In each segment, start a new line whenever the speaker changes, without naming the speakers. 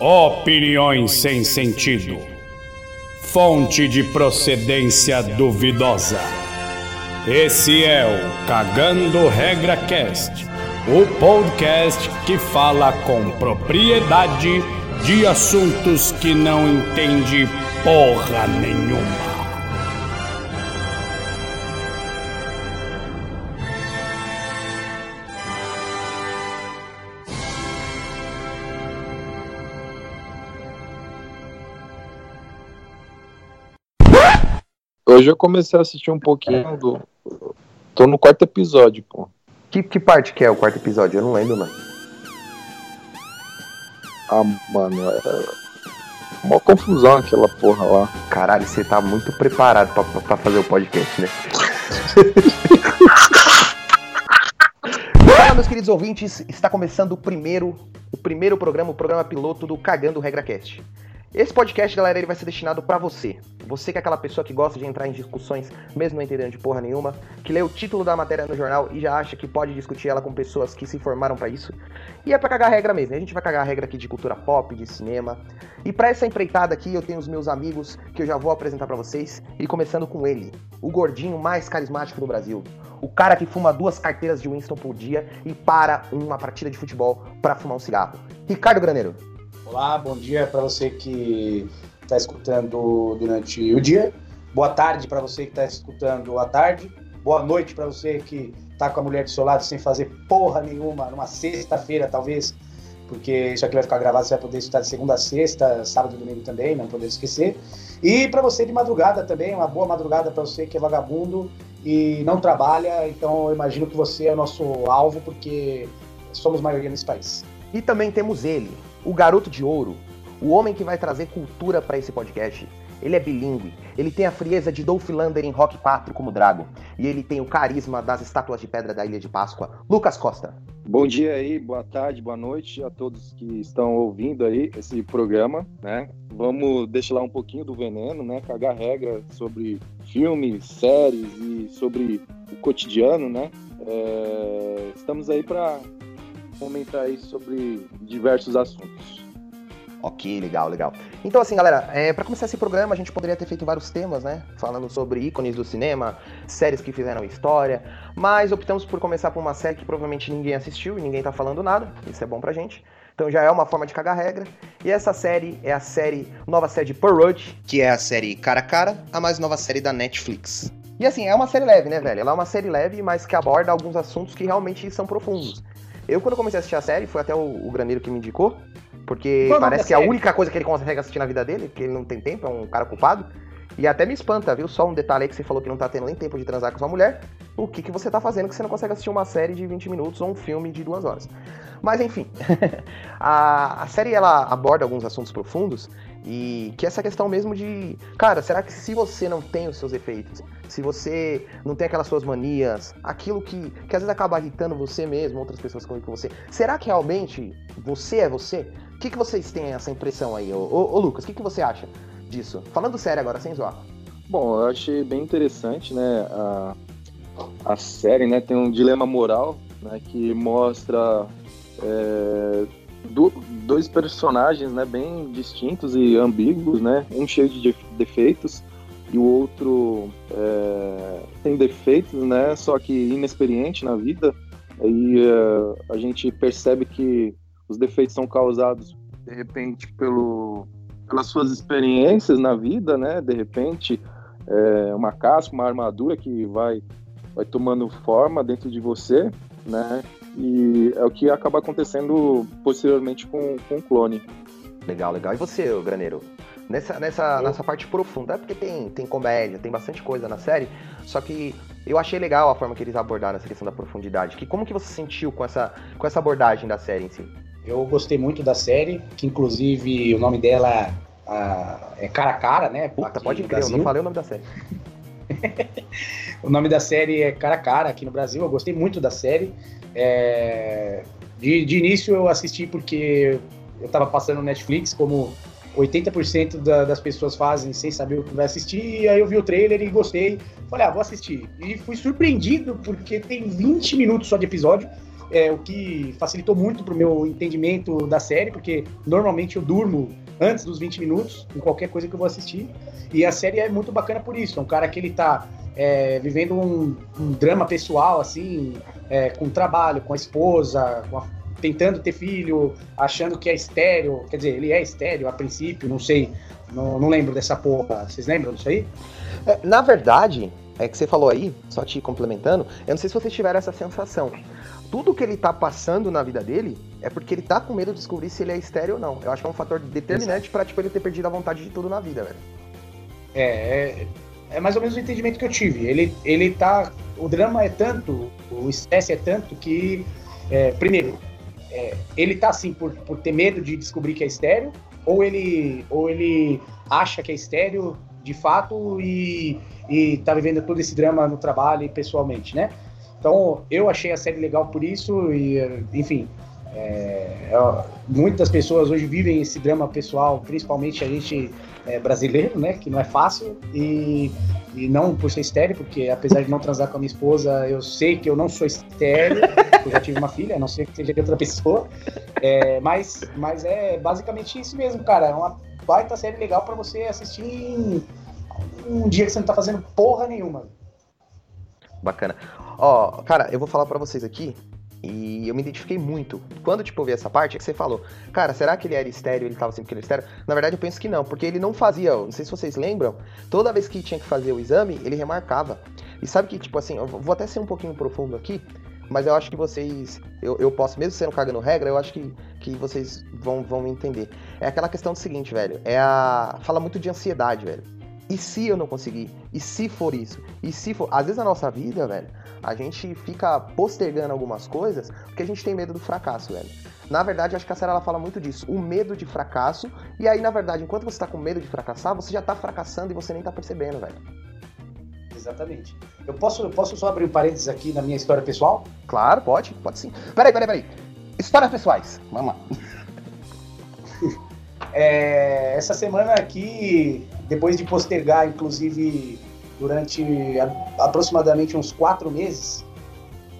Opiniões sem sentido. Fonte de procedência duvidosa. Esse é o Cagando Regra Cast, o podcast que fala com propriedade de assuntos que não entende porra nenhuma.
Hoje eu comecei a assistir um pouquinho do. Tô no quarto episódio, pô.
Que, que parte que é o quarto episódio? Eu não lembro, mano.
Ah, mano, é. Uma confusão aquela porra lá.
Caralho, você tá muito preparado pra, pra fazer o podcast, né? Fala, meus queridos ouvintes, está começando o primeiro, o primeiro programa, o programa piloto do Cagando Regra Cast. Esse podcast, galera, ele vai ser destinado para você. Você que é aquela pessoa que gosta de entrar em discussões, mesmo não entendendo de porra nenhuma, que lê o título da matéria no jornal e já acha que pode discutir ela com pessoas que se informaram para isso. E é pra cagar regra mesmo. A gente vai cagar regra aqui de cultura pop, de cinema. E para essa empreitada aqui, eu tenho os meus amigos que eu já vou apresentar para vocês. E começando com ele, o gordinho mais carismático do Brasil. O cara que fuma duas carteiras de Winston por dia e para uma partida de futebol para fumar um cigarro. Ricardo Graneiro.
Olá, bom dia para você que está escutando durante o dia. Boa tarde para você que está escutando à tarde. Boa noite para você que está com a mulher do seu lado sem fazer porra nenhuma, numa sexta-feira talvez, porque isso aqui vai ficar gravado, você vai poder escutar de segunda a sexta, sábado e domingo também, não poder esquecer. E para você de madrugada também, uma boa madrugada para você que é vagabundo e não trabalha, então eu imagino que você é o nosso alvo, porque somos maioria nesse país.
E também temos ele, o garoto de ouro, o homem que vai trazer cultura para esse podcast. Ele é bilíngue, ele tem a frieza de Dolph Lander em Rock 4 como Drago, e ele tem o carisma das estátuas de pedra da Ilha de Páscoa. Lucas Costa.
Bom dia aí, boa tarde, boa noite a todos que estão ouvindo aí esse programa, né? Vamos lá um pouquinho do veneno, né? Cagar regra sobre filmes, séries e sobre o cotidiano, né? É... Estamos aí para comentar aí sobre diversos assuntos.
Ok, legal, legal. Então, assim, galera, é, para começar esse programa, a gente poderia ter feito vários temas, né? Falando sobre ícones do cinema, séries que fizeram história, mas optamos por começar por uma série que provavelmente ninguém assistiu e ninguém tá falando nada, isso é bom pra gente. Então já é uma forma de cagar regra. E essa série é a série, nova série de Perrote, que é a série Cara a Cara, a mais nova série da Netflix. E assim, é uma série leve, né, velho? Ela é uma série leve, mas que aborda alguns assuntos que realmente são profundos. Eu, quando comecei a assistir a série, foi até o, o Graneiro que me indicou, porque Qual parece que é a única coisa que ele consegue assistir na vida dele, porque ele não tem tempo, é um cara culpado. E até me espanta, viu? Só um detalhe aí que você falou que não tá tendo nem tempo de transar com sua mulher. O que, que você tá fazendo que você não consegue assistir uma série de 20 minutos ou um filme de duas horas? Mas enfim, a, a série ela aborda alguns assuntos profundos e que é essa questão mesmo de, cara, será que se você não tem os seus efeitos, se você não tem aquelas suas manias, aquilo que, que às vezes acaba irritando você mesmo, outras pessoas com você, será que realmente você é você? O que, que vocês têm essa impressão aí? Ô, ô, ô Lucas, o que, que você acha disso? Falando sério agora, sem zoar.
Bom, eu achei bem interessante, né, a, a série, né, tem um dilema moral, né, que mostra é, do, dois personagens, né, bem distintos e ambíguos, né, um cheio de defeitos, e o outro é, tem defeitos, né? Só que inexperiente na vida. Aí é, a gente percebe que os defeitos são causados de repente pelo, pelas suas experiências na vida, né? De repente é, uma casca, uma armadura que vai vai tomando forma dentro de você, né? E é o que acaba acontecendo posteriormente com, com o clone.
Legal, legal. E você, Graneiro? Nessa, nessa, nessa parte profunda. É porque tem, tem comédia, tem bastante coisa na série. Só que eu achei legal a forma que eles abordaram essa questão da profundidade. Que como que você sentiu com essa, com essa abordagem da série em si?
Eu gostei muito da série, que inclusive o nome dela a, é Cara a Cara, né?
Puta, pode crer, eu não falei o nome da série.
o nome da série é Cara a Cara aqui no Brasil. Eu gostei muito da série. É... De, de início eu assisti porque eu tava passando no Netflix como 80% da, das pessoas fazem sem saber o que vai assistir, e aí eu vi o trailer e gostei. Falei, ah, vou assistir. E fui surpreendido porque tem 20 minutos só de episódio. é, o que facilitou muito pro meu entendimento da série, porque normalmente eu durmo antes dos 20 minutos, em qualquer coisa que eu vou assistir. E a série é muito bacana por isso. É um cara que ele tá é, vivendo um, um, drama pessoal, assim, é, com trabalho, com a esposa, com a, tentando ter filho, achando que é estéreo. Quer dizer, ele é estéreo a princípio, não sei. Não, não lembro dessa porra. Vocês lembram disso aí?
É, na verdade, é que você falou aí, só te complementando, eu não sei se vocês tiveram essa sensação. Tudo que ele tá passando na vida dele é porque ele tá com medo de descobrir se ele é estéreo ou não. Eu acho que é um fator determinante para tipo, ele ter perdido a vontade de tudo na vida, velho.
É, é, é, mais ou menos o entendimento que eu tive. Ele, ele tá. O drama é tanto, o estresse é tanto que. É, primeiro, é, ele tá assim por, por ter medo de descobrir que é estéreo, ou ele, ou ele acha que é estéreo de fato e, e tá vivendo todo esse drama no trabalho e pessoalmente, né? Então, eu achei a série legal por isso e, enfim, é, muitas pessoas hoje vivem esse drama pessoal, principalmente a gente é, brasileiro, né, que não é fácil e, e não por ser estéreo, porque apesar de não transar com a minha esposa, eu sei que eu não sou estéreo, eu já tive uma filha, a não sei que seja de outra pessoa, é, mas, mas é basicamente isso mesmo, cara, é uma baita série legal para você assistir em um dia que você não tá fazendo porra nenhuma.
Bacana. Ó, cara, eu vou falar para vocês aqui e eu me identifiquei muito. Quando, tipo, eu vi essa parte, é que você falou, cara, será que ele era estéreo, ele tava sempre que ele era estéreo? Na verdade, eu penso que não, porque ele não fazia, não sei se vocês lembram, toda vez que tinha que fazer o exame, ele remarcava. E sabe que, tipo assim, eu vou até ser um pouquinho profundo aqui, mas eu acho que vocês, eu, eu posso, mesmo sendo cagando regra, eu acho que, que vocês vão, vão entender. É aquela questão do seguinte, velho, é a... fala muito de ansiedade, velho. E se eu não conseguir? E se for isso? E se for. Às vezes na nossa vida, velho, a gente fica postergando algumas coisas porque a gente tem medo do fracasso, velho. Na verdade, acho que a série ela fala muito disso, o medo de fracasso. E aí, na verdade, enquanto você tá com medo de fracassar, você já tá fracassando e você nem tá percebendo, velho.
Exatamente. Eu posso, eu posso só abrir um parênteses aqui na minha história pessoal?
Claro, pode, pode sim. Peraí, peraí, peraí. Histórias pessoais. Vamos lá.
É, essa semana aqui, depois de postergar, inclusive, durante aproximadamente uns quatro meses,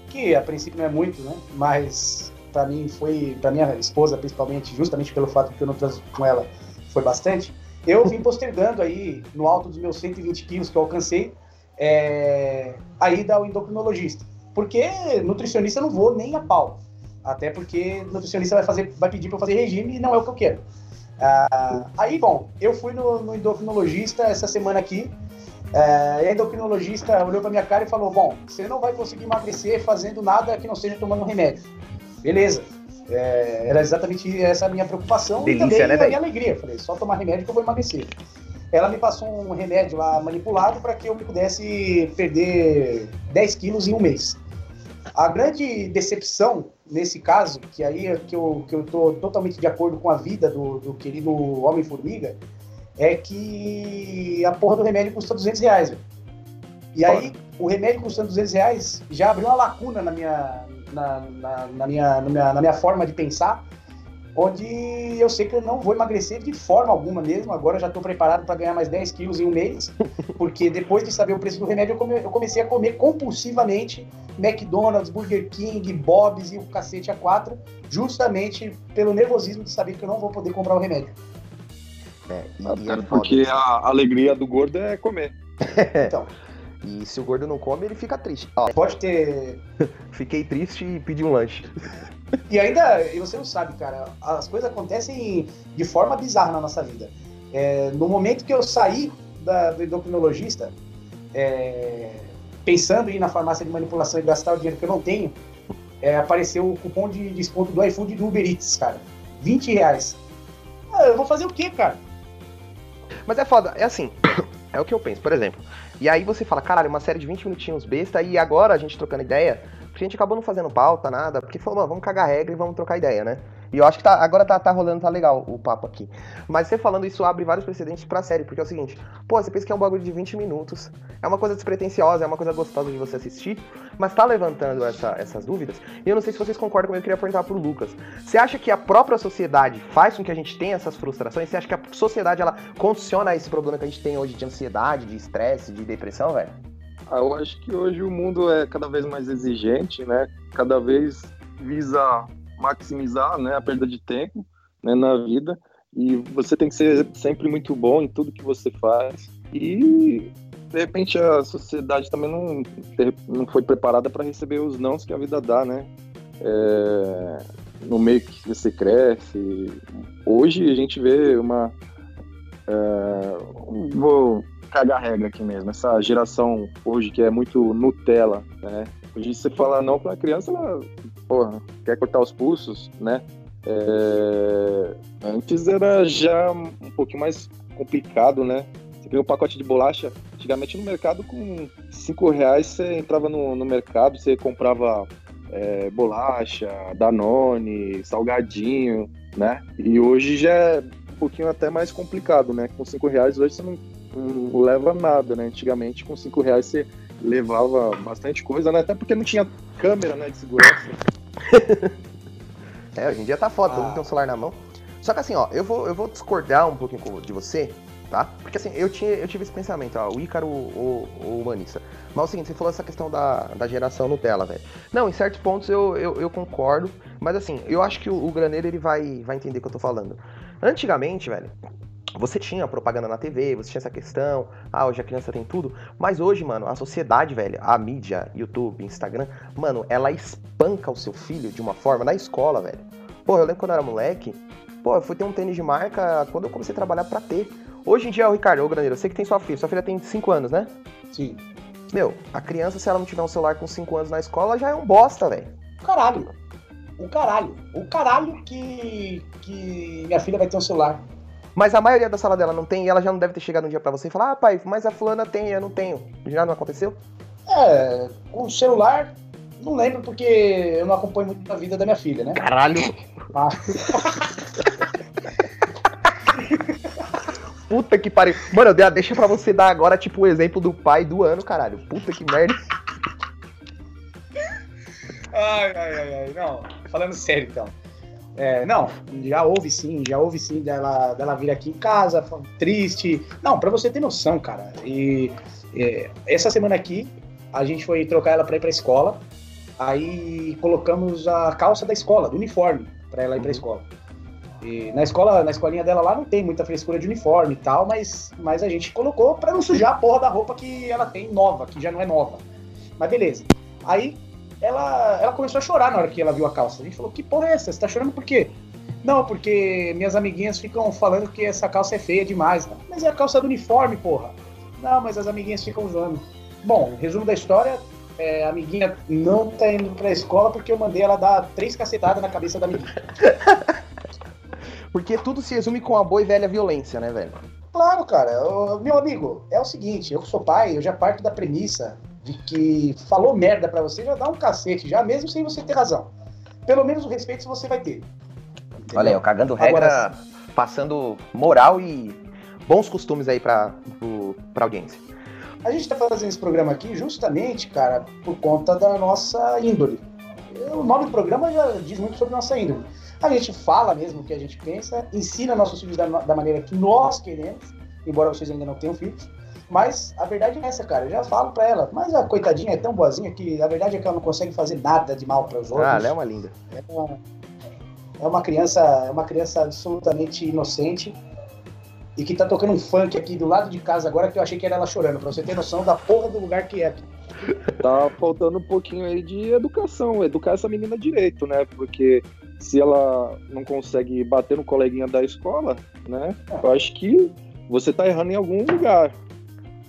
que a princípio não é muito, né? Mas para mim foi, para minha esposa principalmente, justamente pelo fato de que eu não transo com ela, foi bastante. Eu vim postergando aí, no alto dos meus 120 quilos que eu alcancei, é, a ida ao endocrinologista. Porque nutricionista eu não vou nem a pau. Até porque nutricionista vai, fazer, vai pedir para eu fazer regime e não é o que eu quero. Ah, aí, bom, eu fui no, no endocrinologista essa semana aqui. É, e a endocrinologista olhou pra minha cara e falou: Bom, você não vai conseguir emagrecer fazendo nada que não seja tomando remédio. Beleza. É, era exatamente essa a minha preocupação
Delícia,
e também
né,
a minha alegria. Falei: só tomar remédio que eu vou emagrecer. Ela me passou um remédio lá manipulado para que eu pudesse perder 10 quilos em um mês. A grande decepção nesse caso, que aí é que eu, que eu tô totalmente de acordo com a vida do, do querido Homem-Formiga, é que a porra do remédio custa 200 reais. E aí, o remédio custando 200 reais já abriu uma lacuna na minha, na, na, na minha, na, minha, na minha forma de pensar, onde eu sei que eu não vou emagrecer de forma alguma mesmo. Agora eu já estou preparado para ganhar mais 10 quilos em um mês, porque depois de saber o preço do remédio, eu, come, eu comecei a comer compulsivamente McDonald's, Burger King, Bob's e o cacete a quatro, justamente pelo nervosismo de saber que eu não vou poder comprar o remédio.
É, e, Até é porque a alegria do gordo é comer.
então. E se o gordo não come, ele fica triste.
Ó, Pode ter.
Fiquei triste e pedi um lanche.
E ainda, você não sabe, cara, as coisas acontecem de forma bizarra na nossa vida. É, no momento que eu saí da, do endocrinologista, é, pensando em ir na farmácia de manipulação e gastar o dinheiro que eu não tenho, é, apareceu o cupom de desconto do iFood do Uber Eats, cara. 20 reais. Ah, eu vou fazer o quê, cara?
Mas é foda, é assim, é o que eu penso, por exemplo. E aí você fala, caralho, uma série de 20 minutinhos besta, e agora a gente trocando ideia, a gente acabou não fazendo pauta, nada, porque falou, vamos cagar regra e vamos trocar ideia, né? E eu acho que tá, agora tá, tá rolando, tá legal o papo aqui. Mas você falando isso abre vários precedentes pra série, porque é o seguinte, pô, você pensa que é um bagulho de 20 minutos, é uma coisa despretensiosa, é uma coisa gostosa de você assistir, mas tá levantando essa, essas dúvidas. E eu não sei se vocês concordam comigo, eu queria perguntar pro Lucas. Você acha que a própria sociedade faz com que a gente tenha essas frustrações? Você acha que a sociedade, ela condiciona esse problema que a gente tem hoje de ansiedade, de estresse, de depressão, velho?
Ah, eu acho que hoje o mundo é cada vez mais exigente, né? Cada vez visa maximizar né, a perda de tempo né, na vida e você tem que ser sempre muito bom em tudo que você faz e de repente a sociedade também não, não foi preparada para receber os nãos que a vida dá, né? É, no meio que você cresce. Hoje a gente vê uma. Vou cagar regra aqui mesmo. Essa geração hoje que é muito Nutella, né? Hoje você fala não uma criança, ela porra, quer cortar os pulsos, né? É, antes era já um pouquinho mais complicado, né? Você ganha um pacote de bolacha. Antigamente no mercado, com cinco reais, você entrava no, no mercado, você comprava é, bolacha, danone, salgadinho, né? E hoje já é um pouquinho até mais complicado, né? Com cinco reais hoje você não, não leva nada, né? Antigamente com cinco reais você levava bastante coisa, né? Até porque não tinha câmera, né, de segurança.
é, hoje em dia tá foda, ah. todo mundo tem um celular na mão. Só que assim, ó, eu vou, eu vou discordar um pouquinho de você, tá? Porque assim, eu, tinha, eu tive esse pensamento, ó, o Ícaro ou o Humanista. Mas é o seguinte, você falou essa questão da, da geração Nutella, velho. Não, em certos pontos eu, eu, eu, concordo, mas assim, eu acho que o, o graneiro ele vai, vai entender o que eu tô falando. Antigamente, velho, você tinha propaganda na TV, você tinha essa questão, ah, hoje a criança tem tudo, mas hoje, mano, a sociedade, velho, a mídia, YouTube, Instagram, mano, ela espanca o seu filho de uma forma na escola, velho. Pô, eu lembro quando eu era moleque, pô, eu fui ter um tênis de marca quando eu comecei a trabalhar pra ter. Hoje em dia, o Ricardo, ô Graneiro, eu sei que tem sua filha. Sua filha tem 5 anos, né?
Sim.
Meu, a criança, se ela não tiver um celular com 5 anos na escola, já é um bosta, velho.
Caralho. O caralho. O caralho que, que minha filha vai ter um celular.
Mas a maioria da sala dela não tem e ela já não deve ter chegado um dia para você e falar: Ah, pai, mas a fulana tem, eu não tenho. Já não aconteceu?
É, com o celular, não lembro porque eu não acompanho muito a vida da minha filha, né?
Caralho! Ah. Puta que pariu. Mano, deixa pra você dar agora, tipo, o exemplo do pai do ano, caralho. Puta que merda.
Ai, ai, ai, ai. Não, falando sério então. É, não, já houve sim, já houve sim dela, dela vir aqui em casa, triste. Não, pra você ter noção, cara. E é, essa semana aqui, a gente foi trocar ela pra ir pra escola. Aí colocamos a calça da escola, do uniforme, pra ela ir pra uhum. escola. E na escola, na escolinha dela lá não tem muita frescura de uniforme e tal, mas, mas a gente colocou para não sujar a porra da roupa que ela tem nova, que já não é nova. Mas beleza. Aí ela, ela começou a chorar na hora que ela viu a calça. A gente falou: Que porra é essa? Você tá chorando por quê? Não, porque minhas amiguinhas ficam falando que essa calça é feia demais. Né? Mas é a calça do uniforme, porra. Não, mas as amiguinhas ficam usando. Bom, resumo da história: é, a amiguinha não tá indo pra escola porque eu mandei ela dar três cacetadas na cabeça da amiguinha.
Porque tudo se resume com a boa e velha violência, né, velho?
Claro, cara. meu amigo, é o seguinte, eu que sou pai, eu já parto da premissa de que falou merda para você, já dá um cacete, já mesmo sem você ter razão. Pelo menos o respeito você vai ter.
Entendeu? Olha aí, eu cagando regra, Agora, passando moral e bons costumes aí pra, pro, pra audiência.
A gente tá fazendo esse programa aqui justamente, cara, por conta da nossa índole. O nome do programa já diz muito sobre nossa índole. A gente fala mesmo o que a gente pensa, ensina nossos filhos da, da maneira que nós queremos, embora vocês ainda não tenham filhos. Mas a verdade é essa, cara. Eu já falo pra ela, mas a coitadinha é tão boazinha que a verdade é que ela não consegue fazer nada de mal para os outros.
Ah, ela é uma linda.
É uma, é uma criança, é uma criança absolutamente inocente e que tá tocando um funk aqui do lado de casa agora que eu achei que era ela chorando, pra você ter noção da porra do lugar que é.
Tá faltando um pouquinho aí de educação, educar essa menina direito, né? Porque se ela não consegue bater no coleguinha da escola, né? Eu acho que você tá errando em algum lugar,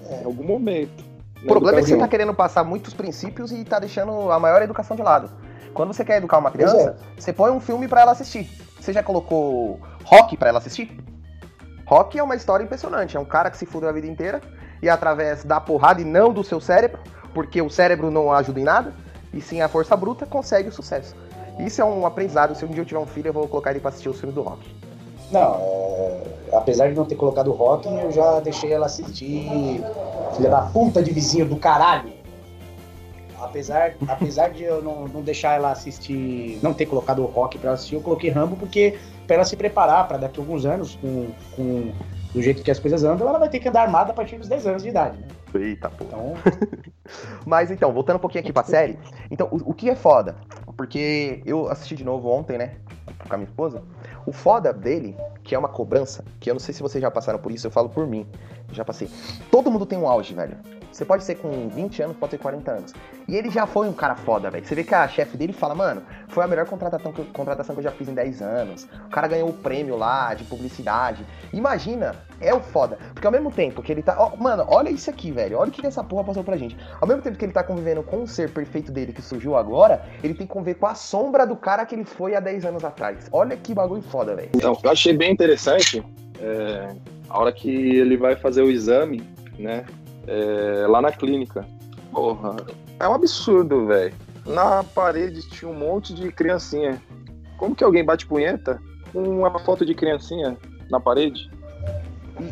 em algum momento.
O problema é que você tá querendo passar muitos princípios e tá deixando a maior educação de lado. Quando você quer educar uma criança, é. você põe um filme para ela assistir. Você já colocou rock para ela assistir? Rock é uma história impressionante. É um cara que se fudeu a vida inteira e através da porrada e não do seu cérebro, porque o cérebro não ajuda em nada, e sim a força bruta, consegue o sucesso. Isso é um aprendizado. Se um dia eu tiver um filho, eu vou colocar ele pra assistir os filmes do rock.
Não, é... apesar de não ter colocado rock, eu já deixei ela assistir Filha da puta de vizinho do caralho. Apesar, apesar de eu não, não deixar ela assistir, não ter colocado o rock pra ela assistir, eu coloquei Rambo porque pra ela se preparar para daqui a alguns anos, com, com do jeito que as coisas andam, ela vai ter que andar armada a partir dos 10 anos de idade. Né?
Eita, pô. Então... Mas então, voltando um pouquinho aqui pra série. Então, o, o que é foda? porque eu assisti de novo ontem, né? Com a minha esposa. O foda dele, que é uma cobrança, que eu não sei se vocês já passaram por isso, eu falo por mim. Já passei. Todo mundo tem um auge, velho. Você pode ser com 20 anos, pode ter 40 anos. E ele já foi um cara foda, velho. Você vê que a chefe dele fala, mano, foi a melhor contratação que, eu, contratação que eu já fiz em 10 anos. O cara ganhou o prêmio lá de publicidade. Imagina, é o foda. Porque ao mesmo tempo que ele tá. Mano, olha isso aqui, velho. Olha o que essa porra passou pra gente. Ao mesmo tempo que ele tá convivendo com o ser perfeito dele que surgiu agora, ele tem que conviver com a sombra do cara que ele foi há 10 anos atrás. Olha que bagulho foda, velho.
Então, eu achei bem interessante. É, a hora que ele vai fazer o exame, né? é, lá na clínica. Porra, é um absurdo, velho. Na parede tinha um monte de criancinha. Como que alguém bate punheta com uma foto de criancinha na parede?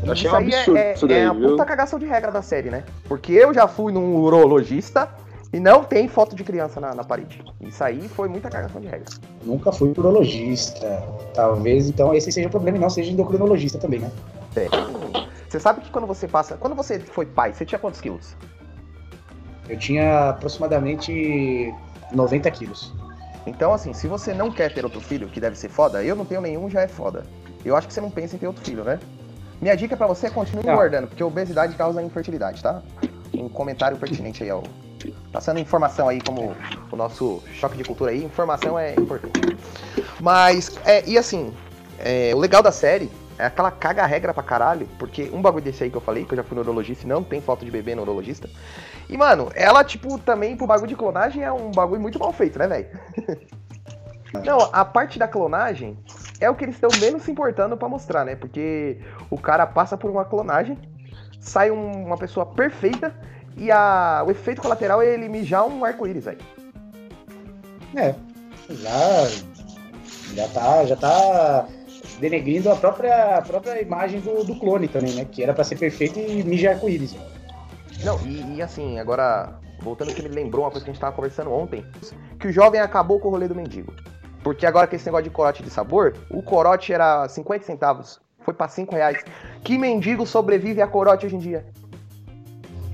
Eu achei um é- absurdo é, isso daí, é a puta cagação de regra da série, né? Porque eu já fui num urologista e não tem foto de criança na, na parede. Isso aí foi muita cagação de regra.
Nunca fui urologista. Talvez, então, esse seja o problema e não seja endocrinologista também, né?
É. Você sabe que quando você passa. Quando você foi pai, você tinha quantos quilos?
Eu tinha aproximadamente 90 quilos.
Então, assim, se você não quer ter outro filho, que deve ser foda, eu não tenho nenhum, já é foda. Eu acho que você não pensa em ter outro filho, né? Minha dica para você é continue engordando, porque obesidade causa infertilidade, tá? Um comentário pertinente aí ao. Passando informação aí, como o nosso choque de cultura aí, informação é importante. Mas, é, e assim, é, o legal da série é aquela caga regra pra caralho, porque um bagulho desse aí que eu falei, que eu já fui neurologista e não tem foto de bebê neurologista. E, mano, ela, tipo, também pro bagulho de clonagem é um bagulho muito mal feito, né, velho? Não, a parte da clonagem é o que eles estão menos se importando para mostrar, né? Porque o cara passa por uma clonagem, sai um, uma pessoa perfeita e a, o efeito colateral é ele mijar um arco-íris aí.
É, já, já tá, já tá denegrindo a própria, a própria imagem do, do clone também, né? Que era para ser perfeito e mija arco-íris.
Não, e, e, assim, agora, voltando que me lembrou uma coisa que a gente tava conversando ontem, que o jovem acabou com o rolê do mendigo. Porque agora que esse negócio de corote de sabor, o corote era 50 centavos, foi para 5 reais. Que mendigo sobrevive a corote hoje em dia?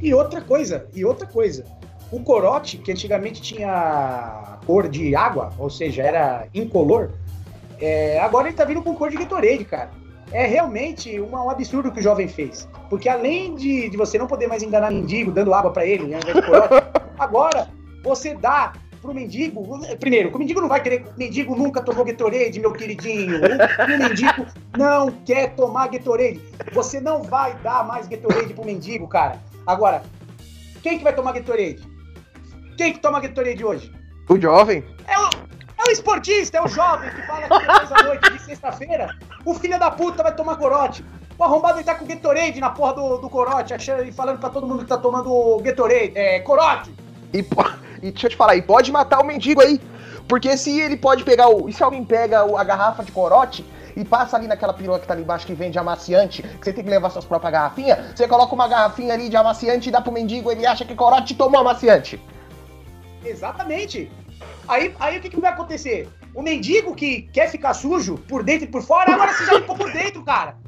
E outra coisa, e outra coisa. O corote, que antigamente tinha cor de água, ou seja, era incolor, é, agora ele tá vindo com cor de Gatorade, cara. É realmente uma, um absurdo que o jovem fez. Porque além de, de você não poder mais enganar mendigo dando água para ele, né, agora você dá pro mendigo. Primeiro, o mendigo não vai querer. O mendigo nunca tomou Gatorade, meu queridinho. O, o mendigo não quer tomar Gatorade. Você não vai dar mais Gatorade pro mendigo, cara. Agora, quem que vai tomar Gatorade? Quem que toma Gatorade hoje?
O jovem.
É o, é o esportista, é o jovem que fala que depois da noite de sexta-feira, o filho da puta vai tomar corote. O arrombado ele tá com Gatorade na porra do, do corote, achando, e falando pra todo mundo que tá tomando Gatorade, é, corote.
E, e deixa eu te falar, e pode matar o mendigo aí. Porque se ele pode pegar o. E se alguém pega a garrafa de corote e passa ali naquela piroca que tá ali embaixo que vende amaciante, que você tem que levar suas próprias garrafinhas, você coloca uma garrafinha ali de amaciante e dá pro mendigo, ele acha que corote tomou amaciante.
Exatamente. Aí, aí o que, que vai acontecer? O mendigo que quer ficar sujo por dentro e por fora, agora você já ficou por dentro, cara.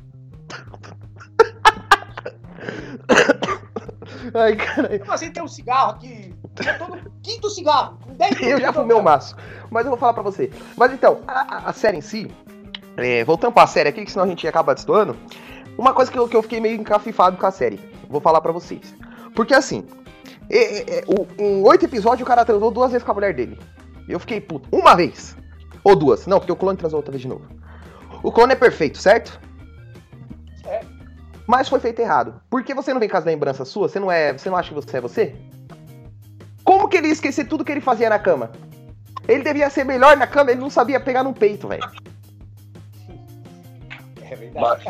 Ai, caralho.
Você tem um cigarro aqui, é todo quinto cigarro, 10
Eu já fumei um maço, mas eu vou falar pra você. Mas então, a, a série em si, é, voltando pra série aqui, que senão a gente ia acabar destoando, uma coisa que eu, que eu fiquei meio encafifado com a série, vou falar pra vocês. Porque assim, é, é, o, em oito episódios o cara transou duas vezes com a mulher dele. Eu fiquei puto. Uma vez. Ou duas. Não, porque o clone transou outra vez de novo. O clone é perfeito, certo? É. Mas foi feito errado. Por que você não vem com as lembranças suas? Você não é. Você não acha que você é você? Como que ele ia esquecer tudo que ele fazia na cama? Ele devia ser melhor na cama, ele não sabia pegar no peito, velho.
Mas,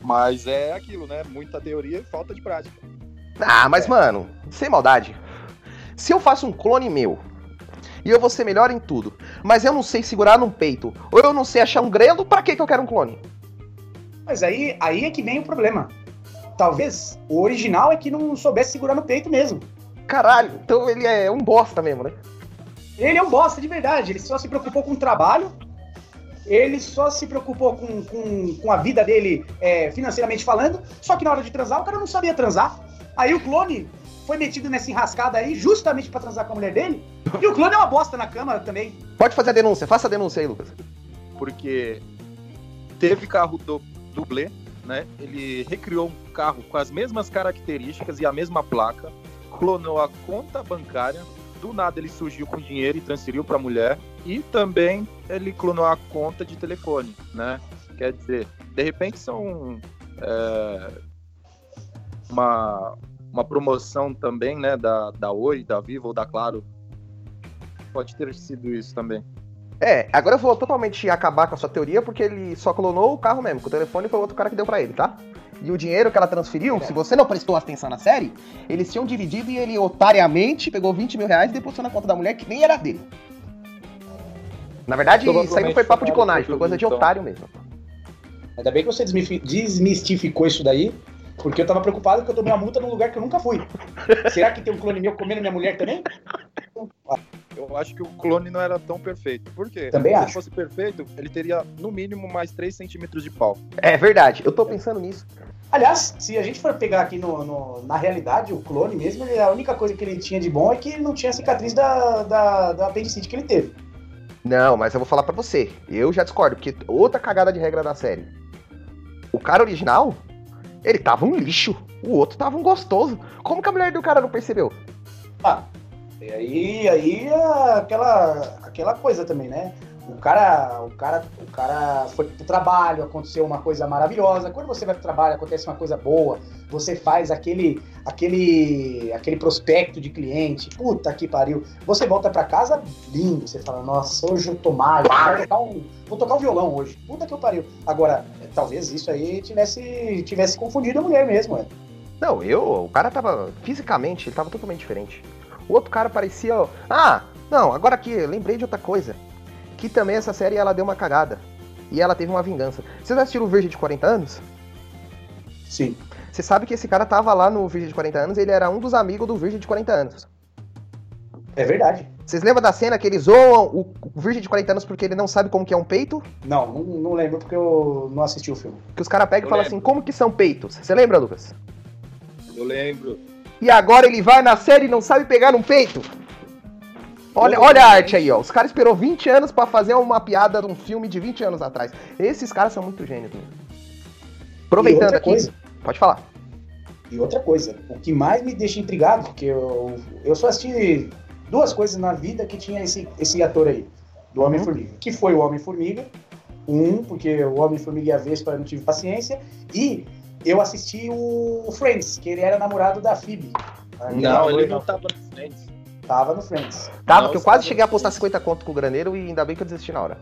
mas é aquilo, né? Muita teoria e falta de prática.
Ah, mas é. mano, sem maldade. Se eu faço um clone meu e eu vou ser melhor em tudo. Mas eu não sei segurar num peito. Ou eu não sei achar um grelo, pra que, que eu quero um clone?
Mas aí, aí é que vem o problema. Talvez o original é que não soubesse segurar no peito mesmo.
Caralho, então ele é um bosta mesmo, né?
Ele é um bosta de verdade. Ele só se preocupou com o trabalho. Ele só se preocupou com, com, com a vida dele é, financeiramente falando. Só que na hora de transar, o cara não sabia transar. Aí o clone foi metido nessa enrascada aí justamente para transar com a mulher dele E o clone é uma bosta na câmara também.
Pode fazer a denúncia, faça a denúncia aí, Lucas.
Porque teve carro do, dublê, né? Ele recriou um carro com as mesmas características e a mesma placa, clonou a conta bancária, do nada ele surgiu com dinheiro e transferiu para a mulher, e também ele clonou a conta de telefone, né? Quer dizer, de repente são é, uma, uma promoção também, né, da, da Oi, da Vivo ou da Claro. Pode ter sido isso também.
É, agora eu vou totalmente acabar com a sua teoria, porque ele só clonou o carro mesmo, o telefone foi o outro cara que deu pra ele, tá? E o dinheiro que ela transferiu, se você não prestou atenção na série, eles tinham dividido e ele otariamente pegou 20 mil reais e depositou na conta da mulher que nem era dele. Na verdade, isso aí não foi papo de clonagem, foi coisa de
então.
otário mesmo.
Ainda bem que você desmistificou isso daí, porque eu tava preocupado que eu tomei uma multa num lugar que eu nunca fui. Será que tem um clone meu comendo minha mulher também?
Eu acho que o clone não era tão perfeito. Por quê?
Também
Se
acho.
fosse perfeito, ele teria no mínimo mais 3 centímetros de pau.
É verdade, eu tô pensando nisso.
Aliás, se a gente for pegar aqui no, no- na realidade, o clone mesmo, ele- a única coisa que ele tinha de bom é que ele não tinha a cicatriz da, da, da apendicite que ele teve.
Não, mas eu vou falar pra você. Eu já discordo, porque outra cagada de regra da série. O cara original, ele tava um lixo. O outro tava um gostoso. Como que a mulher do cara não percebeu?
Ah, e aí, aí é aquela, aquela coisa também, né? O cara, o cara, o cara foi pro trabalho, aconteceu uma coisa maravilhosa. Quando você vai pro trabalho, acontece uma coisa boa, você faz aquele, aquele, aquele prospecto de cliente. Puta que pariu. Você volta pra casa lindo. Você fala, nossa, hoje eu tô mágico, vou tocar um, vou tocar um violão hoje. Puta que eu pariu. Agora, talvez isso aí tivesse, tivesse confundido a mulher mesmo, é.
Não, eu, o cara tava fisicamente, ele tava totalmente diferente. O outro cara parecia, ah, não, agora aqui, eu lembrei de outra coisa. Que também essa série ela deu uma cagada. E ela teve uma vingança. Vocês assistiram o Virgem de 40 anos?
Sim.
Você sabe que esse cara tava lá no Virgem de 40 anos, ele era um dos amigos do Virgem de 40 anos.
É verdade.
Vocês lembram da cena que eles zoam o Virgem de 40 anos porque ele não sabe como que é um peito?
Não, não, não lembro porque eu não assisti o filme.
Que os caras pegam e falam assim, como que são peitos? Você lembra, Lucas?
Eu lembro.
E agora ele vai na série e não sabe pegar um peito? Olha, olha a arte aí, ó. Os caras esperou 20 anos pra fazer uma piada de um filme de 20 anos atrás. Esses caras são muito gênios mesmo. Aproveitando aqui,
coisa,
pode falar.
E outra coisa, o que mais me deixa intrigado, porque eu, eu só assisti duas coisas na vida que tinha esse, esse ator aí, do Homem-Formiga. Que foi o Homem-Formiga, um, porque o Homem-Formiga e a Vespa eu não tive paciência, e eu assisti o Friends, que ele era namorado da Phoebe.
Não, ele
não
não tava no frente.
Tava no Friends.
Tava,
Não
que eu quase cheguei a
no
postar
Friends.
50 conto com o graneiro e ainda bem que eu desisti na hora.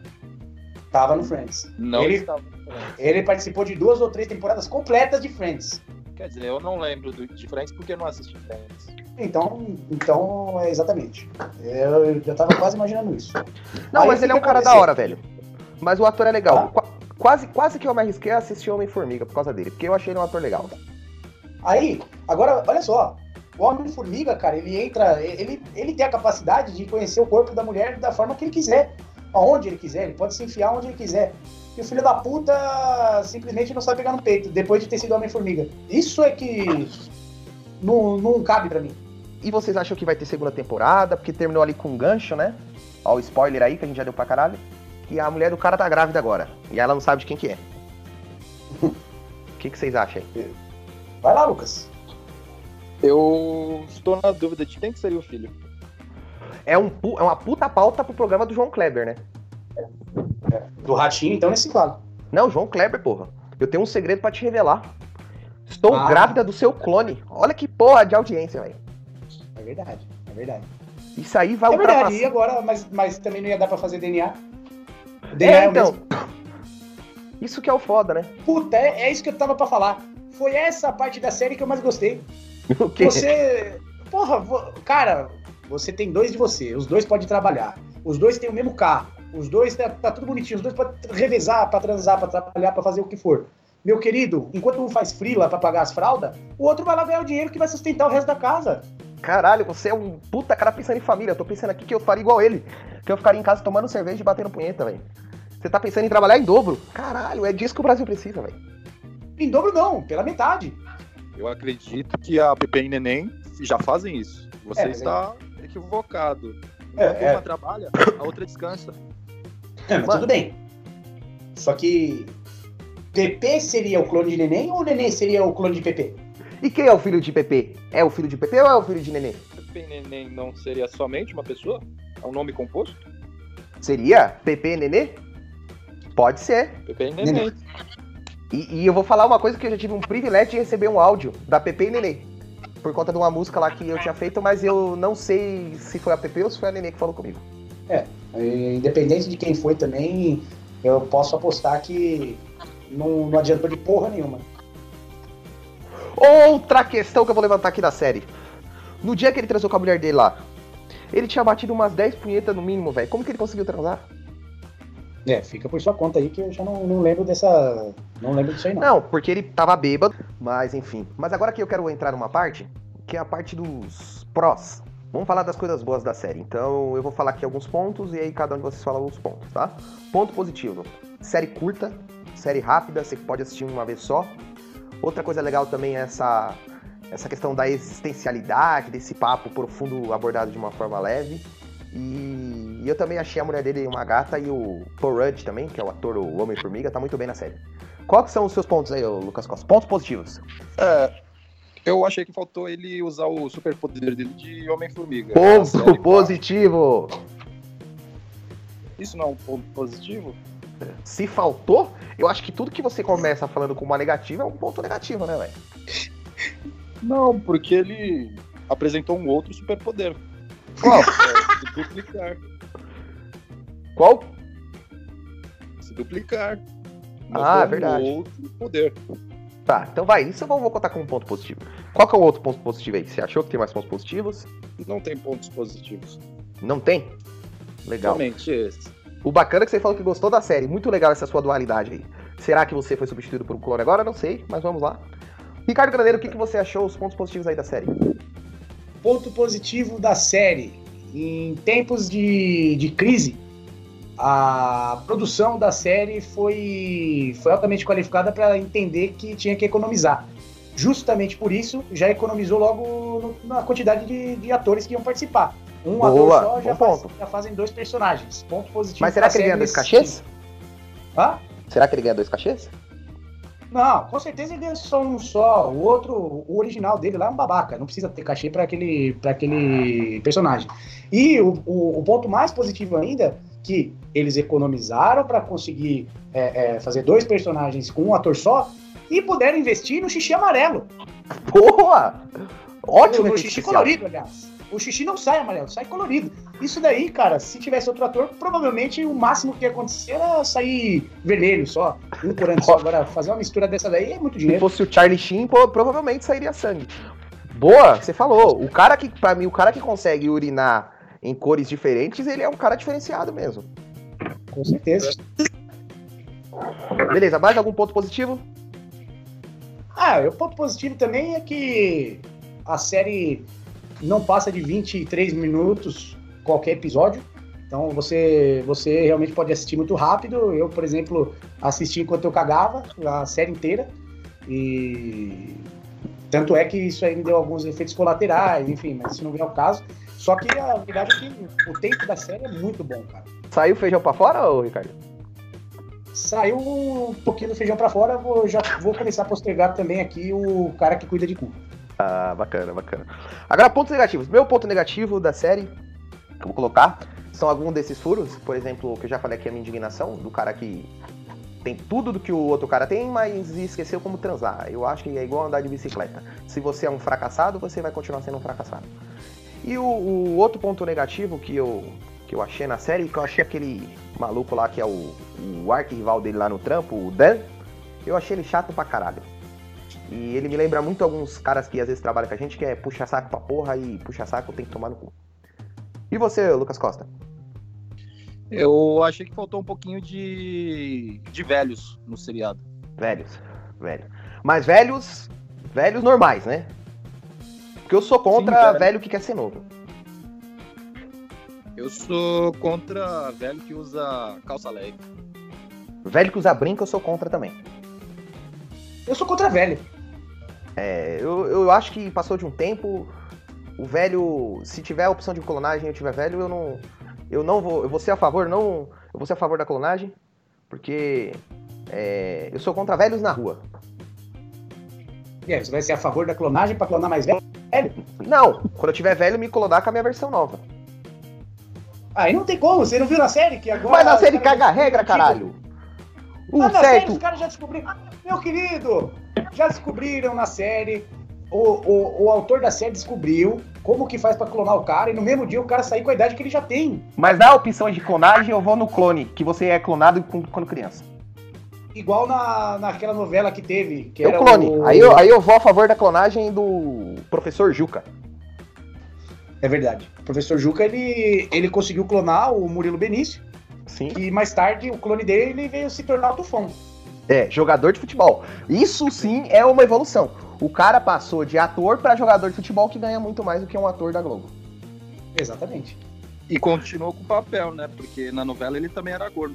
Tava no Friends.
Não
Ele-
estava no frente.
Ele participou de duas ou três temporadas completas de Friends.
Quer dizer, eu não lembro do, de Friends porque eu não assisti Friends.
Então, então é exatamente. Eu já tava quase imaginando isso.
Não,
Aí
mas ele é um cara da hora, velho. Mas o ator é legal.
Ah.
Qua- Quase, quase que eu me arrisquei a assistir Homem-Formiga por causa dele, porque eu achei ele um ator legal.
Aí, agora, olha só. O Homem-Formiga, cara, ele entra. Ele, ele tem a capacidade de conhecer o corpo da mulher da forma que ele quiser. Aonde ele quiser, ele pode se enfiar onde ele quiser. E o filho da puta simplesmente não sabe pegar no peito, depois de ter sido Homem-Formiga. Isso é que não, não cabe pra mim.
E vocês acham que vai ter segunda temporada? Porque terminou ali com um gancho, né? Ó, o spoiler aí que a gente já deu pra caralho. Que a mulher do cara tá grávida agora. E ela não sabe de quem que é. O que, que vocês acham aí?
Vai lá, Lucas.
Eu estou na dúvida de quem que seria o filho.
É, um, é uma puta pauta pro programa do João Kleber, né?
Do ratinho, então, nesse quadro.
Não, João Kleber, porra. Eu tenho um segredo pra te revelar. Estou
Ah.
grávida do seu clone. Olha que porra de audiência, velho.
É verdade, é verdade.
Isso aí vai
É verdade, e
ultrapassar.
agora, mas, mas também não ia dar pra fazer DNA. O DNA é,
É, então.
mesmo.
Isso que é o foda, né?
Puta, é, é isso que eu tava pra falar. Foi essa parte da série que eu mais gostei.
O quê?
Você. Porra, cara, você tem dois de você, os dois podem trabalhar. Os dois têm o mesmo carro. Os dois tá, tá tudo bonitinho, os dois podem revezar pra transar, pra trabalhar, pra fazer o que for. Meu querido, enquanto um faz frila pra pagar as fraldas, o outro vai lá ganhar o dinheiro que vai sustentar o resto da casa.
Caralho, você é um puta cara pensando em família. Eu tô pensando aqui que eu faria igual ele. Que eu ficaria em casa tomando cerveja e batendo punheta, velho. Você tá pensando em trabalhar em dobro. Caralho, é disso que o Brasil precisa, velho.
Em dobro não, pela metade.
Eu acredito que a Pepe e Neném já fazem isso. Você
É,
está equivocado.
É,
Enquanto
é.
uma trabalha, a outra descansa.
É, mas
Mano.
tudo bem. Só que PP seria o clone de neném ou o neném seria o clone de PP?
E quem é o filho de Pepe? É o filho de Pepe ou é o filho de Nenê?
Pepe Neném não seria somente uma pessoa? É um nome composto?
Seria Pepe e Nenê? Pode ser.
Pepe Neném.
E, e eu vou falar uma coisa que eu já tive um privilégio de receber um áudio da Pepe e Nenê. Por conta de uma música lá que eu tinha feito, mas eu não sei se foi a Pepe ou se foi a Nenê que falou comigo.
E, Independente de quem foi também, eu posso apostar que não, não adiantou de porra nenhuma.
Outra questão que eu vou levantar aqui da série. No dia que ele transou com a mulher dele lá, ele tinha batido umas 10 punhetas no mínimo, velho. Como que ele conseguiu transar?
É, fica por sua conta aí que eu já não, não lembro dessa. Não lembro disso aí não.
Não, porque ele tava bêbado, mas enfim. Mas agora que eu quero entrar numa parte, que é a parte dos prós. Vamos falar das coisas boas da série. Então eu vou falar aqui alguns pontos e aí cada um de vocês fala os pontos, tá? Ponto positivo: série curta, série rápida, você pode assistir uma vez só. Outra coisa legal também é essa, essa questão da existencialidade, desse papo profundo abordado de uma forma leve. E eu também achei a mulher dele uma gata e o Paul Rudd também, que é o ator o Homem-Formiga, tá muito bem na série. Quais são os seus pontos aí, Lucas Costa? Pontos positivos.
É, eu achei que faltou ele usar o superpoder dele de Homem-Formiga.
Ponto positivo.
Isso não é um ponto positivo?
Se faltou, eu acho que tudo que você começa falando com uma negativa é um ponto negativo, né, velho?
Não, porque ele apresentou um outro superpoder.
Qual?
É, se duplicar.
Qual?
Se duplicar.
Ah,
um
verdade.
outro poder.
Tá, então vai. Isso eu vou, vou contar como um ponto positivo. Qual que é o outro ponto positivo aí? Você achou que tem mais pontos positivos?
Não tem pontos positivos.
Não tem? Legal.
Somente esse.
O bacana é que você falou que gostou da série. Muito legal essa sua dualidade aí. Será que você foi substituído por um clone agora? Não sei, mas vamos lá. Ricardo Graneiro, o que, que você achou os pontos positivos aí da série?
Ponto positivo da série. Em tempos de, de crise, a produção da série foi, foi altamente qualificada para entender que tinha que economizar. Justamente por isso, já economizou logo no- na quantidade de, de atores que iam participar. Um
Boa,
ator só já, faz- já fazem dois personagens. Ponto positivo.
Mas será que ele ganha dois cachês?
Hã?
Será que ele ganha dois cachês?
Não, com certeza ele ganha só um só. O outro, o original dele lá é um babaca. Não precisa ter cachê para aquele, pra aquele personagem. E o, o, o ponto mais positivo ainda, que eles economizaram para conseguir é, é, fazer dois personagens com um ator só e puderam investir no xixi amarelo.
Boa! Ótimo
no, xixi colorido, aliás. O xixi não sai amarelo, sai colorido. Isso daí, cara, se tivesse outro ator, provavelmente o máximo que ia acontecer era sair vermelho só. Um por ano só. Agora, fazer uma mistura dessa daí é muito
Se
dinheiro.
fosse o Charlie Sheen, provavelmente sairia sangue. Boa, você falou. O cara que, pra mim, o cara que consegue urinar em cores diferentes, ele é um cara diferenciado mesmo.
Com certeza.
Beleza, mais algum ponto positivo?
Ah, o ponto positivo também é que a série não passa de 23 minutos qualquer episódio. Então você, você realmente pode assistir muito rápido. Eu, por exemplo, assisti enquanto eu cagava a série inteira. E tanto é que isso aí me deu alguns efeitos colaterais, enfim, mas isso não vem ao caso. Só que a verdade é que o tempo da série é muito bom, cara.
Saiu feijão pra fora, ô Ricardo?
Saiu um pouquinho do feijão pra fora, vou, já vou começar a postergar também aqui o cara que cuida de cu.
Ah, bacana, bacana. Agora, pontos negativos. Meu ponto negativo da série, que eu vou colocar, são alguns desses furos. Por exemplo, que eu já falei aqui, a minha indignação, do cara que tem tudo do que o outro cara tem, mas esqueceu como transar. Eu acho que é igual andar de bicicleta. Se você é um fracassado, você vai continuar sendo um fracassado. E o, o outro ponto negativo que eu, que eu achei na série, que eu achei aquele maluco lá que é o, o arquirrival dele lá no trampo, o Dan, eu achei ele chato pra caralho. E ele me lembra muito alguns caras que às vezes trabalham com a gente, que é puxa saco pra porra e puxa saco tem que tomar no cu. E você, Lucas Costa?
Eu achei que faltou um pouquinho de, de velhos no seriado.
Velhos, velho. Mas velhos, velhos normais, né? Porque eu sou contra
Sim, velho.
velho que quer ser novo.
Eu sou contra velho que usa calça leg.
Velho que usa brinco, eu sou contra também.
Eu sou contra velho.
É, eu, eu acho que passou de um tempo. o velho, se tiver a opção de clonagem e eu tiver velho, eu não, eu não vou, eu vou ser a favor, não, eu vou ser a favor da clonagem, porque é, eu sou contra velhos na rua.
E aí, você vai ser a favor da clonagem pra clonar mais velho?
Não, quando eu tiver velho, me clonar com a minha versão nova.
Aí não tem como, você não viu na série que agora.
Mas na série caga a regra, caralho. O
Ah, na série
certo.
os caras já descobriram. Ah, Meu querido, já descobriram na série. O, o, o autor da série descobriu como que faz pra clonar o cara e no mesmo dia o cara sair com a idade que ele já tem.
Mas na opção de clonagem, eu vou no clone, que você é clonado quando criança.
Igual na, naquela novela que teve. Que
Eu
era
clone.
o-
Aí, eu, aí eu vou a favor da clonagem do professor Juca.
É verdade. O professor Juca, ele, ele conseguiu clonar o Murilo Benício
Sim.
e mais tarde o clone dele ele veio se tornar o Tufão.
É, jogador de futebol. Isso sim é uma evolução. O cara passou de ator pra jogador de futebol que ganha muito mais do que um ator da Globo.
Exatamente.
E continuou com o papel, né? Porque na novela ele também era gordo.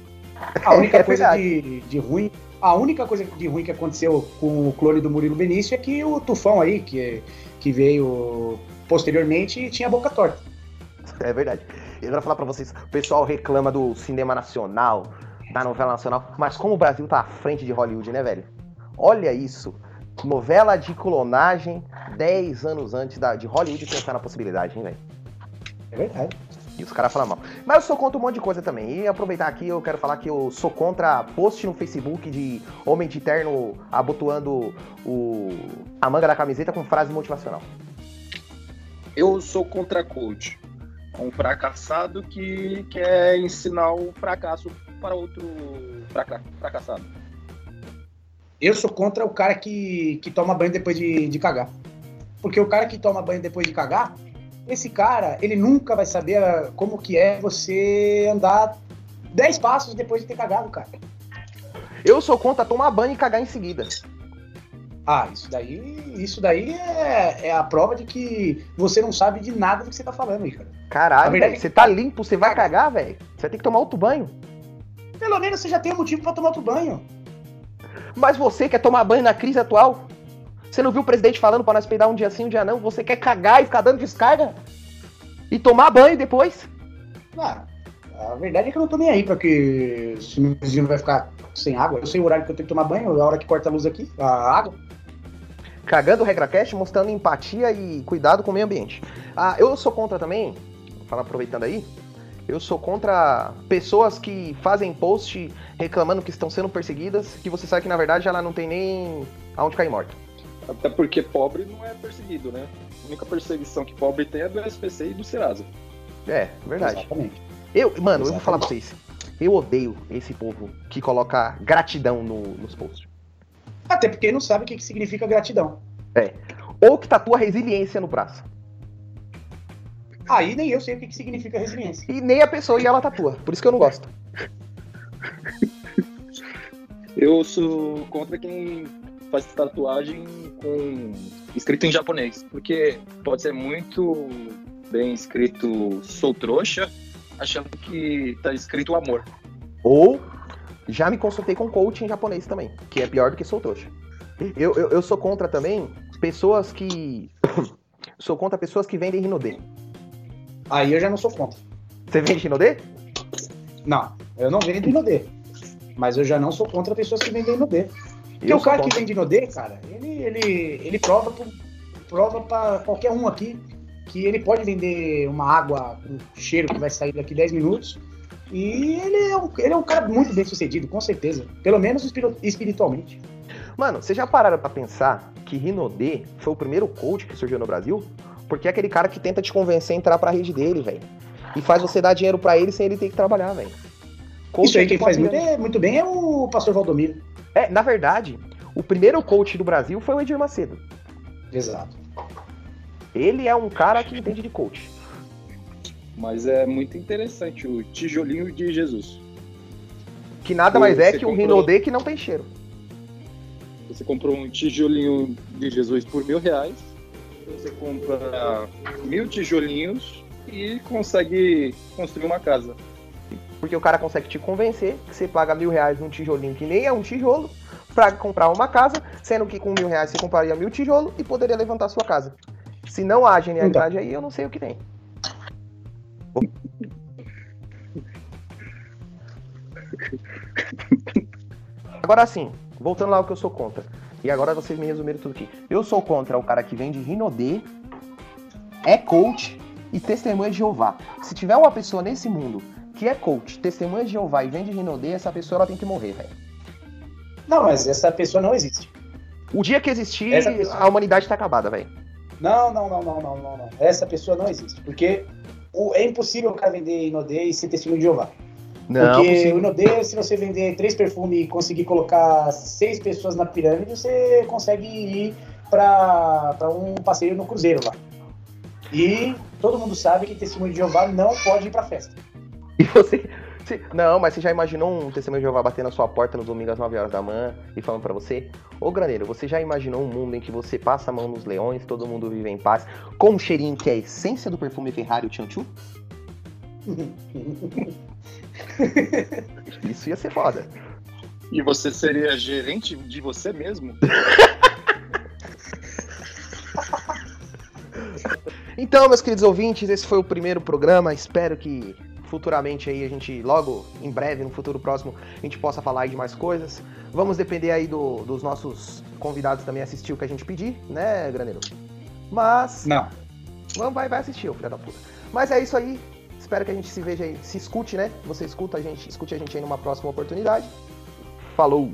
A única
É
coisa
verdade.
de, de ruim. A única coisa de ruim que aconteceu com o clone do Murilo Benício é que o Tufão aí, que, que veio posteriormente, tinha a boca torta.
É verdade. Eu quero falar pra vocês, o pessoal reclama do cinema nacional, da novela nacional, mas como o Brasil tá à frente de Hollywood, né, velho? Olha isso. Novela de clonagem 10 anos antes da, de Hollywood pensar na possibilidade, hein, velho?
É verdade.
E os caras falam mal. Mas eu sou contra um monte de coisa também. E aproveitar aqui, eu quero falar que eu sou contra post no Facebook de homem de terno abotoando o, a manga da camiseta com frase motivacional.
Eu sou contra coach. Um fracassado que quer ensinar o fracasso para outro fraca- fracassado.
Eu sou contra o cara que, que toma banho depois de, de cagar. Porque o cara que toma banho depois de cagar, esse cara, ele nunca vai saber ah, como que é você andar 10 passos depois de ter cagado, cara.
Eu sou contra tomar banho e cagar em seguida.
Ah, isso daí, isso daí é, é a prova de que você não sabe de nada do que você tá falando aí, cara.
Caralho,
verdade-
velho, você tá limpo, você vai cagar, velho. Você vai ter que tomar outro banho.
Pelo menos você já tem um motivo pra tomar outro banho.
Mas você quer tomar banho na crise atual? Você não viu o presidente falando pra nós peidar um dia sim, um dia não? Você quer cagar e ficar dando descarga? E tomar banho depois?
Ah, a verdade é que eu não tô nem aí pra que se meu vizinho vai ficar sem água. Eu sei o horário que eu tenho que tomar banho, a hora que corta a luz aqui, a água.
Cagando o RegraCast, mostrando empatia e cuidado com o meio ambiente. Ah, eu sou contra também, vou falar aproveitando aí, eu sou contra pessoas que fazem post reclamando que estão sendo perseguidas, que você sabe que na verdade ela não tem nem aonde cair morta.
Até porque pobre não é perseguido, né? A única perseguição que pobre tem é do SPC e do Serasa.
É, verdade.
Exatamente.
Eu, mano, eu vou falar pra vocês. Eu odeio esse povo que coloca gratidão no- nos posts.
Até porque não sabe o que, que significa gratidão.
Ou que tatua resiliência no braço.
Aí nem eu sei o que, que significa resiliência.
E nem a pessoa e ela tatua. Por isso que eu não gosto.
Eu sou contra quem faz tatuagem com escrito em japonês, porque pode ser muito bem escrito sou trouxa, achando que tá escrito amor.
Ou já me consultei com coach em japonês também, que é pior do que sou trouxa. Eu, eu, eu sou contra também pessoas que. sou contra pessoas que vendem Rinodê.
Aí eu já não sou contra.
Você vende Rinodê?
Não, eu não vendo Inodê. Mas eu já não sou contra pessoas que vendem Inodê. Porque
Eu
o cara que vende Inodê, cara, ele, ele, ele prova, pro- prova pra qualquer um aqui que ele pode vender uma água com cheiro que vai sair daqui 10 minutos. E ele é, um, ele é um cara muito bem sucedido, com certeza. Pelo menos espiri- espiritualmente.
Mano, vocês já pararam pra pensar que Rinodê foi o primeiro coach que surgiu no Brasil? Porque é aquele cara que tenta te convencer a entrar pra rede dele, velho. E faz você dar dinheiro pra ele sem ele ter que trabalhar, velho.
Isso aí quem faz muito, é- muito bem é o pastor Valdomiro.
É, na verdade, o primeiro coach do Brasil foi o Edir Macedo.
Exato.
Ele é um cara que entende de coach.
Mas é muito interessante o tijolinho de Jesus.
Que nada
Ou
mais é que um
comprou-
Rinodê que não tem cheiro.
Você comprou um tijolinho de Jesus por mil reais, você compra mil tijolinhos e consegue construir uma casa.
Porque o cara consegue te convencer que você paga mil reais num tijolinho que nem é um tijolo pra comprar uma casa, sendo que com mil reais você compraria mil tijolos e poderia levantar sua casa. Se não há genialidade aí, eu não sei o que tem. Agora sim, voltando lá ao que eu sou contra. E agora vocês me resumiram tudo aqui. Eu sou contra o cara que vende Rinodê, é coach e testemunha de Jeová. Se tiver uma pessoa nesse mundo que é coach, testemunha de Jeová e vende Rinodê, essa pessoa ela tem que morrer, velho.
Não, mas essa pessoa não existe.
O dia que existir,
pessoa-
a humanidade tá acabada, velho.
Não, não, não, não, não, não, não. Essa pessoa não existe. Porque o- é impossível o cara vender Inodê e ser testemunho de Jeová.
Não,
Porque o Inodê, se você vender três perfumes e conseguir colocar seis pessoas na pirâmide, você consegue ir pra, pra um passeio no cruzeiro lá. E todo mundo sabe que testemunho de Jeová não pode ir pra festa.
E você. você- Não, mas você já imaginou um testemunho de Jeová bater na sua porta no domingo às 9 horas da manhã e falando pra você? Ô graneiro, você já imaginou um mundo em que você passa a mão nos leões, todo mundo vive em paz, com um cheirinho que é a essência do perfume Ferrari, Chanchu? Isso ia ser foda.
E você seria gerente de você mesmo?
Então, meus queridos ouvintes, esse foi o primeiro programa. Espero que futuramente aí a gente, logo, em breve, no futuro próximo, a gente possa falar aí de mais coisas. Vamos depender aí do- dos nossos convidados também assistir o que a gente pedir, né, Graneiro? Mas.
Não.
Vamos, vai, vai assistir, filho da puta. Mas é isso aí. Espero que a gente se veja aí, se escute, né? Você escuta a gente, escute a gente aí numa próxima oportunidade. Falou!